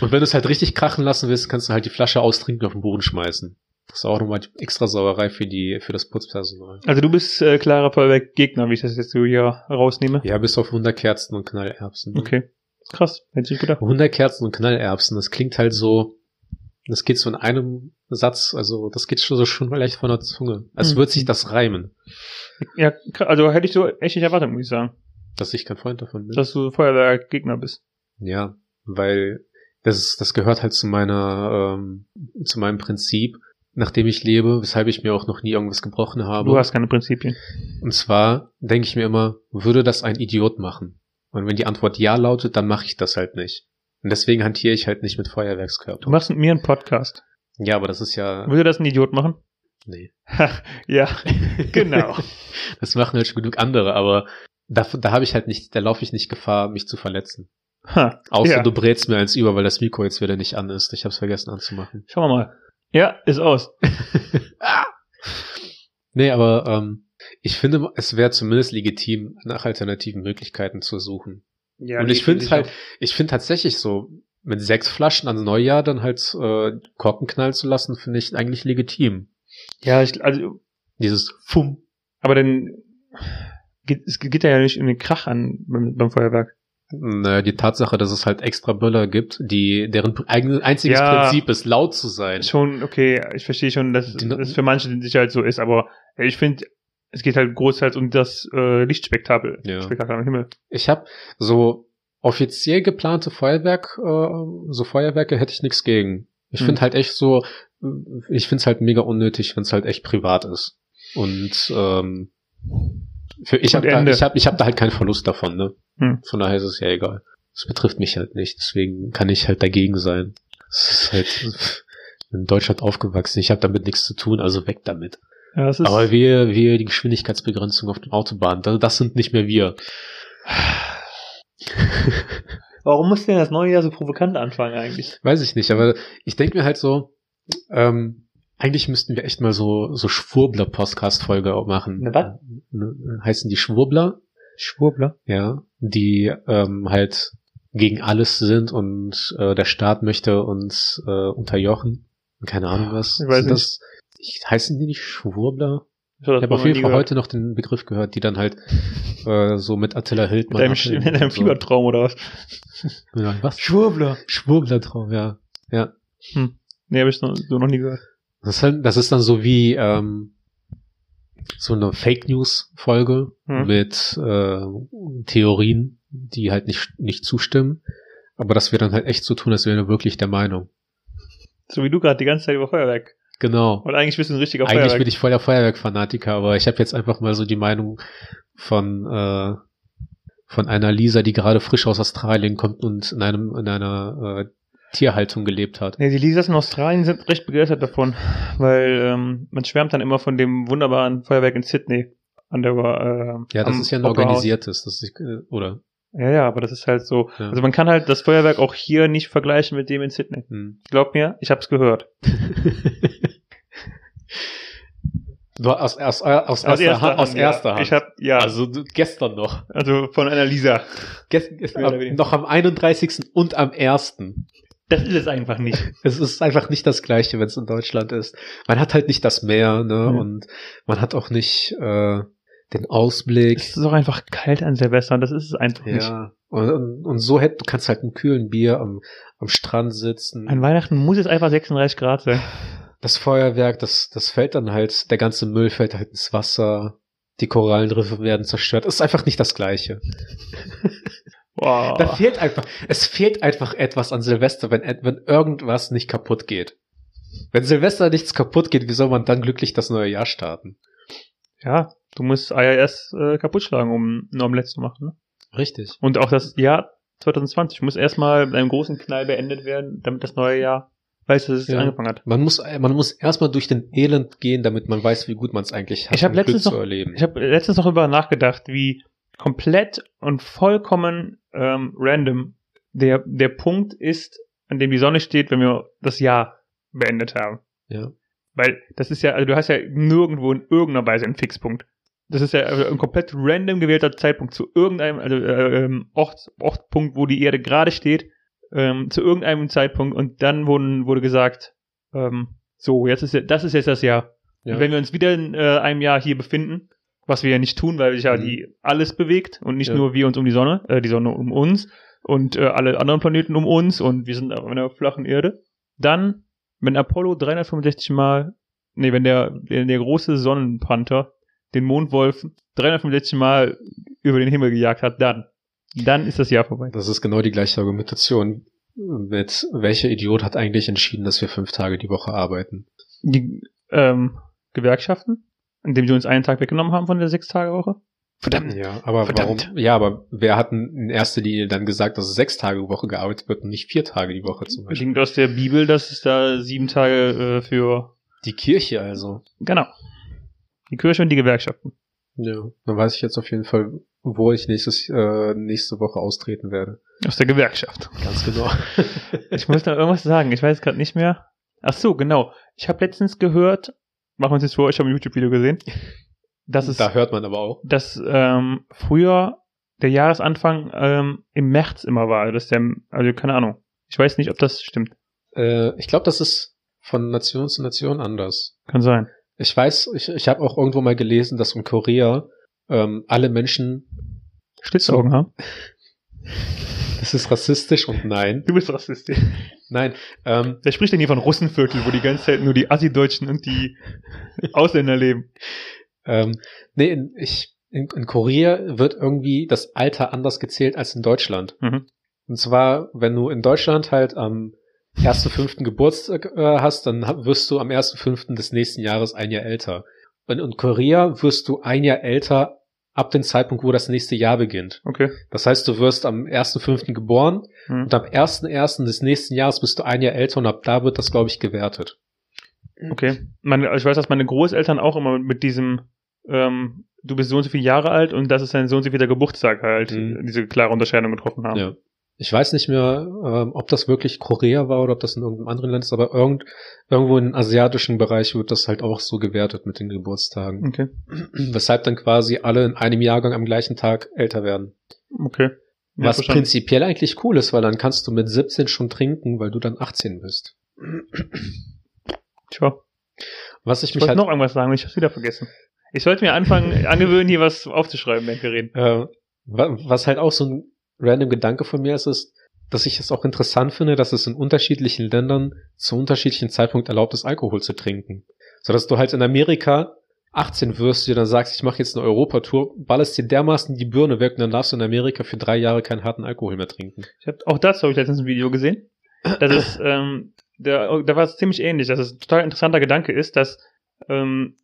S2: und wenn du es halt richtig krachen lassen willst, kannst du halt die Flasche austrinken und auf den Boden schmeißen. Das ist auch nochmal die extra Sauerei für die, für das Putzpersonal.
S1: Also du bist äh, klarer Feuerwerk-Gegner, wie ich das jetzt so hier rausnehme.
S2: Ja, bis auf Wunderkerzen und Knallerbsen.
S1: Okay. Krass, hätte ich gedacht.
S2: Wunderkerzen und Knallerbsen, das klingt halt so, das geht so in einem Satz, also das geht schon so schon leicht von der Zunge. Als
S1: Mhm.
S2: würde sich das reimen,
S1: Ja, also hätte ich so echt nicht erwartet, muss ich sagen,
S2: dass ich kein Freund davon bin.
S1: dass du Feuerwerk-Gegner bist.
S2: Ja, weil das, ist- das gehört halt zu meiner, ähm, zu meinem Prinzip, nach dem ich lebe, weshalb ich mir auch noch nie irgendwas gebrochen habe.
S1: Du hast keine Prinzipien.
S2: Und zwar denke ich mir immer, würde das ein Idiot machen? Und wenn die Antwort ja lautet, dann mache ich das halt nicht. Und deswegen hantiere ich halt nicht mit
S1: Du
S2: Feuerwerkskörper.
S1: machst mit mir einen Podcast.
S2: Ja, aber das ist ja,
S1: Würde das ein Idiot machen?
S2: nee.
S1: ja, genau.
S2: Das machen halt schon genug andere, aber da, da habe ich halt nicht, da laufe ich nicht Gefahr, mich zu verletzen.
S1: Ha,
S2: Außer
S1: ja.
S2: du brätst mir eins über, weil das Mikro jetzt wieder nicht an ist. Ich habe es vergessen anzumachen.
S1: Schauen wir mal. Ja, ist aus.
S2: Nee, aber ähm, ich finde, es wäre zumindest legitim, nach alternativen Möglichkeiten zu suchen.
S1: Ja,
S2: Und ich finde halt, ich finde tatsächlich so, mit sechs Flaschen ans Neujahr dann halt äh, Korken knallen zu lassen, finde ich eigentlich legitim.
S1: Ja, ich, also,
S2: Dieses Fum.
S1: aber dann geht, es geht ja nicht in den Krach an beim, beim Feuerwerk.
S2: Naja, die Tatsache, dass es halt extra Böller gibt, die deren einziges
S1: Ja.
S2: Prinzip ist, laut zu sein.
S1: Schon, okay, ich verstehe schon, dass das für manche mit Sicherheit so ist, aber ich finde, es geht halt großteils um das äh, Lichtspektakel.
S2: Ja.
S1: Spektakel am Himmel.
S2: Ich habe so offiziell geplante Feuerwerk, äh, so Feuerwerke hätte ich nichts gegen. Ich
S1: Hm.
S2: finde halt echt so, äh, ich finde es halt mega unnötig, wenn es halt echt privat ist. Und ähm, für, ich habe da, ich hab, ich hab da halt keinen Verlust davon, ne?
S1: Hm.
S2: Von daher ist es ja egal. Es betrifft mich halt nicht, deswegen kann ich halt dagegen sein. Es ist halt in Deutschland aufgewachsen, ich habe damit nichts zu tun, also weg damit.
S1: Ja, ist,
S2: Aber wir, wir die Geschwindigkeitsbegrenzung auf den Autobahnen, das, das sind nicht mehr wir.
S1: warum muss denn das neue Jahr so provokant anfangen eigentlich?
S2: Weiß ich nicht, aber ich denke mir halt so, ähm, eigentlich müssten wir echt mal so, so Schwurbler-Podcast-Folge auch machen.
S1: Ne, was?
S2: Ne, Heißen die Schwurbler?
S1: Schwurbler?
S2: Ja. Die ähm, halt gegen alles sind und äh, der Staat möchte uns äh, unterjochen. Keine Ahnung was.
S1: Ich weiß
S2: Sind das, ich, heißen die nicht Schwurbler?
S1: Ich habe
S2: Ich habe auf jeden Fall heute noch den Begriff gehört, die dann halt äh, so mit Attila
S1: mit
S2: Hildmann.
S1: deinem,
S2: abhängen
S1: mit deinem
S2: und so.
S1: Fiebertraum oder was?
S2: Ja, was?
S1: Schwurbler.
S2: Schwurbler-Traum, ja. Ja.
S1: Nee, habe ich so, so noch nie gehört.
S2: Das ist, halt, das ist dann so wie ähm, so eine Fake News Folge
S1: Hm.
S2: mit äh, Theorien, die halt nicht nicht zustimmen, aber dass wir dann halt echt so tun, als wären wir wirklich der Meinung.
S1: So wie du gerade die ganze Zeit über Feuerwerk.
S2: Genau.
S1: Und eigentlich bist du ein richtiger
S2: Eigentlich
S1: Feuerwerk.
S2: bin ich voll der Feuerwerk-Fanatiker, aber ich habe jetzt einfach mal so die Meinung von äh, von einer Lisa, die gerade frisch aus Australien kommt und in einem in einer äh, Tierhaltung gelebt hat.
S1: Nee, die Lisas in Australien sind recht begeistert davon, weil ähm, man schwärmt dann immer von dem wunderbaren Feuerwerk in Sydney. An der, äh,
S2: Ja, das ist ja ein
S1: Opera
S2: organisiertes, das ist, äh, oder?
S1: Ja, ja, aber das ist halt so.
S2: Ja.
S1: Also man kann halt das Feuerwerk auch hier nicht vergleichen mit dem in Sydney.
S2: Hm.
S1: Glaub mir, ich hab's gehört.
S2: Du aus, aus, aus, erster, Hand, aus erster
S1: ja.
S2: Hand.
S1: Ich hab, ja, also,
S2: also gestern noch.
S1: von einer Lisa.
S2: Gest,
S1: oder weniger.
S2: noch am 31. und am 1.
S1: Das ist es einfach nicht.
S2: Es ist einfach nicht das gleiche, wenn es in Deutschland ist. Man hat halt nicht das Meer, ne?
S1: Mhm.
S2: Und man hat auch nicht äh, den Ausblick.
S1: Es ist auch einfach kalt an Silvester und das ist es einfach nicht.
S2: Ja. Und, und, und so hätte, du kannst halt ein kühlen Bier am, am Strand sitzen.
S1: An Weihnachten muss es einfach 36 Grad sein.
S2: das Feuerwerk, das, das fällt dann halt, der ganze Müll fällt halt ins Wasser. Die Korallenriffe werden zerstört. Es ist einfach nicht das Gleiche.
S1: Wow.
S2: Da fehlt einfach, es fehlt einfach etwas an Silvester, wenn, wenn irgendwas nicht kaputt geht. Wenn Silvester nichts kaputt geht, wie soll man dann glücklich das neue Jahr starten?
S1: Ja, du musst IIS äh, kaputt schlagen, um ein Omelette zu machen. Ne?
S2: Richtig.
S1: Und auch das Jahr 2020 muss erstmal mit einem großen Knall beendet werden, damit das neue Jahr weiß, dass es
S2: Ja.
S1: angefangen hat.
S2: Man muss, man muss erstmal durch den Elend gehen, damit man weiß, wie gut man es eigentlich hat,
S1: Ich hab
S2: um
S1: letztens
S2: Glück zu
S1: noch-
S2: erleben.
S1: Ich habe letztens noch über nachgedacht, wie komplett und vollkommen ähm, random der, der Punkt ist, an dem die Sonne steht, wenn wir das Jahr beendet haben.
S2: ja.
S1: Weil das ist ja, also du hast ja nirgendwo in irgendeiner Weise einen Fixpunkt. Das ist ja ein komplett random gewählter Zeitpunkt zu irgendeinem also, äh, ähm, Ort, Ortpunkt, wo die Erde gerade steht, ähm, zu irgendeinem Zeitpunkt und dann wurden, wurde gesagt, ähm, so, jetzt ist das ist jetzt das Jahr.
S2: Ja.
S1: Wenn wir uns wieder in äh, einem Jahr hier befinden, was wir ja nicht tun, weil sich ja
S2: Mhm.
S1: die alles bewegt und nicht
S2: Ja.
S1: nur wir uns um die Sonne, äh, die Sonne um uns und äh, alle anderen Planeten um uns und wir sind auf einer flachen Erde. Dann, wenn Apollo 365 Mal, nee, wenn der, der, der große Sonnenpanther den Mondwolf 365 Mal über den Himmel gejagt hat, dann, dann ist das Jahr vorbei.
S2: Das ist genau die gleiche Argumentation. Mit welcher Idiot hat eigentlich entschieden, dass wir fünf Tage die Woche arbeiten?
S1: Die ähm, Gewerkschaften, indem sie uns einen Tag weggenommen haben von der Sechs-Tage-Woche. Verdammt.
S2: Ja, aber
S1: Verdammt.
S2: warum? Ja, aber wer hat denn in erster Linie dann gesagt, dass es sechs Tage die Woche gearbeitet wird und nicht vier Tage die Woche zum Beispiel?
S1: Klingt aus der Bibel, dass es da sieben Tage äh, für,
S2: Die Kirche also.
S1: genau, die Kirche und die Gewerkschaften.
S2: Ja. Dann weiß ich jetzt auf jeden Fall, wo ich nächstes, äh, nächste Woche austreten werde.
S1: Aus der Gewerkschaft.
S2: Ganz genau.
S1: Ich muss noch irgendwas sagen, ich weiß gerade nicht mehr. Ach so, genau. Ich habe letztens gehört, machen wir uns jetzt vor, ich habe ein YouTube-Video gesehen, dass es,
S2: da hört man aber auch.
S1: dass ähm, früher der Jahresanfang ähm, im März immer war. Das ist der, also keine Ahnung. Ich weiß nicht, ob das stimmt.
S2: Äh, ich glaube, das ist von Nation zu Nation anders.
S1: Kann sein.
S2: Ich weiß, ich, ich habe auch irgendwo mal gelesen, dass in Korea ähm, alle Menschen,
S1: Schlitzaugen haben?
S2: das ist rassistisch und nein,
S1: Du bist rassistisch.
S2: nein, ähm,
S1: Wer spricht denn hier von Russenviertel, wo die ganze Zeit nur die Assi-Deutschen und die Ausländer leben?
S2: ähm, nee, in, ich, in, in Korea wird irgendwie das Alter anders gezählt als in Deutschland.
S1: Mhm.
S2: Und zwar, wenn du in Deutschland halt am 1.5. Geburtstag äh, hast, dann wirst du am 1.5. des nächsten Jahres ein Jahr älter. Und in Korea wirst du ein Jahr älter ab dem Zeitpunkt, wo das nächste Jahr beginnt.
S1: Okay.
S2: Das heißt, du wirst am 1.5. geboren
S1: Mhm.
S2: und am 1.1. des nächsten Jahres bist du ein Jahr älter und ab da wird das, glaube ich, gewertet.
S1: Okay. Meine, ich weiß, dass meine Großeltern auch immer mit diesem, ähm, du bist so und so viele Jahre alt und das ist dein so und so vieler Geburtstag halt,
S2: Mhm.
S1: diese klare Unterscheidung getroffen haben.
S2: Ja. Ich weiß nicht mehr, ähm, ob das wirklich Korea war oder ob das in irgendeinem anderen Land ist, aber irgend, irgendwo im asiatischen Bereich wird das halt auch so gewertet mit den Geburtstagen.
S1: Okay.
S2: Weshalb dann quasi alle in einem Jahrgang am gleichen Tag älter werden.
S1: Okay. Ja,
S2: Was prinzipiell eigentlich cool ist, weil dann kannst du mit 17 schon trinken, weil du dann 18 bist.
S1: Tja.
S2: Was ich
S1: Ich
S2: mich
S1: wollte
S2: halt,
S1: noch irgendwas sagen ich hab's wieder vergessen. Ich sollte mir anfangen, angewöhnen, hier was aufzuschreiben, während wir reden.
S2: äh, wa- was halt auch so ein random Gedanke von mir ist, ist, dass ich es auch interessant finde, dass es in unterschiedlichen Ländern zu unterschiedlichen Zeitpunkt erlaubt ist, Alkohol zu trinken. So dass du halt in Amerika 18 wirst, dir dann sagst, ich mache jetzt eine Europatour, ballerst dir dermaßen die Birne weg und dann darfst du in Amerika für drei Jahre keinen harten Alkohol mehr trinken.
S1: Ich hab, auch dazu habe ich letztens ein Video gesehen. Das ist, ähm, der, da war es ziemlich ähnlich, dass es ein total interessanter Gedanke ist, dass, ähm,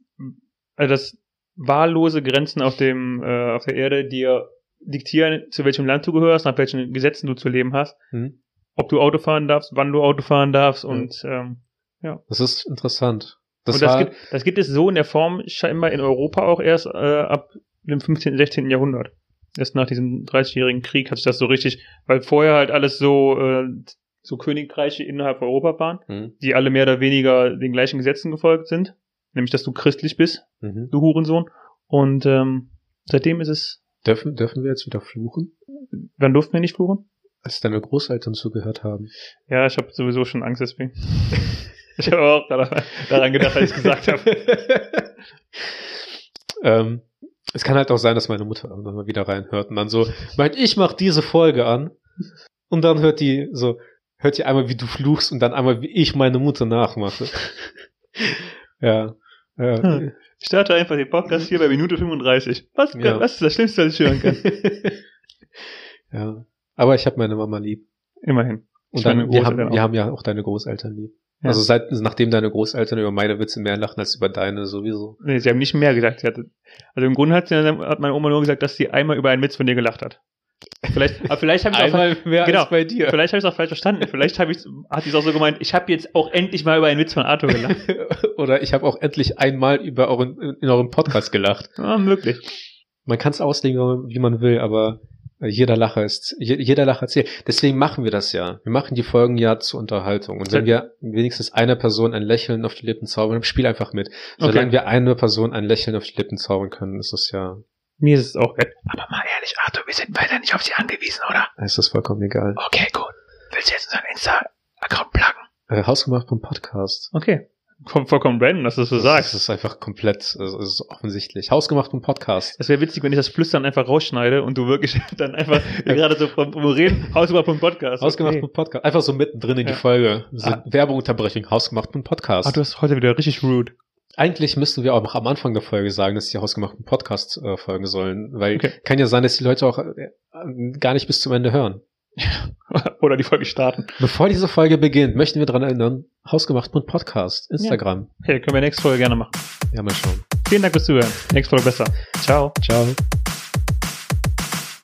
S1: also dass wahllose Grenzen auf dem, äh, auf der Erde dir diktieren, zu welchem Land du gehörst, nach welchen Gesetzen du zu leben hast,
S2: Hm?
S1: ob du Auto fahren darfst, wann du Auto fahren darfst und, ähm,
S2: Das ist interessant. Das,
S1: und das,
S2: war,
S1: gibt, das gibt es so in der Form scheinbar in Europa auch erst äh, ab dem 15., 16. Jahrhundert. Erst nach diesem 30-jährigen Krieg hat sich das so richtig, weil vorher halt alles so, äh, so Königreiche innerhalb Europa waren,
S2: hm,
S1: die alle mehr oder weniger den gleichen Gesetzen gefolgt sind. Nämlich, dass du christlich bist,
S2: mhm.
S1: du Hurensohn. Und ähm, seitdem ist es,
S2: dürfen, dürfen wir jetzt wieder fluchen?
S1: wann durften wir nicht fluchen?
S2: Als deine Großeltern zugehört haben.
S1: Ja, ich habe sowieso schon Angst deswegen. ich habe auch daran, gedacht, als ich es gesagt habe.
S2: ähm, es kann halt auch sein, dass meine Mutter irgendwann mal wieder reinhört und dann so meint, ich mach diese Folge an und dann hört die so, hört die einmal, wie du fluchst und dann einmal, wie ich meine Mutter nachmache. ja. ja.
S1: Hm. Ich starte einfach den Podcast hier bei Minute 35. Was,
S2: Ja.
S1: was ist das Schlimmste, was ich hören kann?
S2: ja. Aber ich habe meine Mama lieb.
S1: Immerhin.
S2: Und dann, wir, haben, wir haben ja auch deine Großeltern lieb.
S1: Ja.
S2: Also seit, nachdem deine Großeltern über meine Witze mehr lachen als über deine sowieso.
S1: Nee, sie haben nicht mehr gesagt. Hatte, also im Grunde hat, sie, hat meine Oma nur gesagt, dass sie einmal über einen Witz von dir gelacht hat. Vielleicht, aber vielleicht habe ich auch,
S2: Einmal mehr
S1: genau.
S2: bei dir.
S1: vielleicht habe ich es auch falsch verstanden. Vielleicht habe ich, hat es auch so gemeint, ich habe jetzt auch endlich mal über einen Witz von Arthur gelacht.
S2: Oder ich habe auch endlich einmal über euren, in eurem Podcast gelacht.
S1: Ja, möglich.
S2: Man kann es auslegen, wie man will, aber Jeder Lacher ist, je- jeder Lacher zählt. Deswegen machen wir das ja. Wir machen die Folgen ja zur Unterhaltung. Und wenn wir wenigstens einer Person ein Lächeln auf die Lippen zaubern, dann spiel einfach mit. Solange
S1: Okay.
S2: wir einer Person ein Lächeln auf die Lippen zaubern können, ist das ja,
S1: Mir ist es auch wert.
S4: Aber mal ehrlich, Arthur, wir sind weiter nicht auf sie angewiesen, oder?
S2: ist das vollkommen egal.
S4: Okay, gut. Willst du jetzt unseren Insta-Account pluggen?
S2: Äh, Hausgemacht vom Podcast.
S1: Okay. Voll- Vollkommen random, dass du das so
S2: Das
S1: sagst.
S2: ist einfach komplett, also, es ist offensichtlich. Hausgemacht vom Podcast.
S1: Es wäre witzig, wenn ich das Flüstern einfach rausschneide und du wirklich dann einfach gerade so vom vom Reden Hausgemacht vom Podcast.
S2: Hausgemacht
S1: Okay.
S2: vom Podcast. Einfach so mittendrin in die
S1: Ja.
S2: Folge. So
S1: Ah.
S2: Werbungunterbrechung. Hausgemacht vom Podcast.
S1: Ah, du hast heute wieder richtig rude.
S2: Eigentlich müssten wir auch noch am Anfang der Folge sagen, dass die hausgemachten Podcast äh, folgen sollen, weil
S1: Okay.
S2: kann ja sein, dass die Leute auch äh, gar nicht bis zum Ende hören.
S1: Oder die Folge starten.
S2: Bevor diese Folge beginnt, möchten wir daran erinnern, hausgemachten Podcast, Instagram.
S1: Hey, können wir nächste Folge gerne machen.
S2: Ja, mal schauen.
S1: Vielen Dank fürs Zuhören. Nächste Folge besser. Ciao.
S2: Ciao.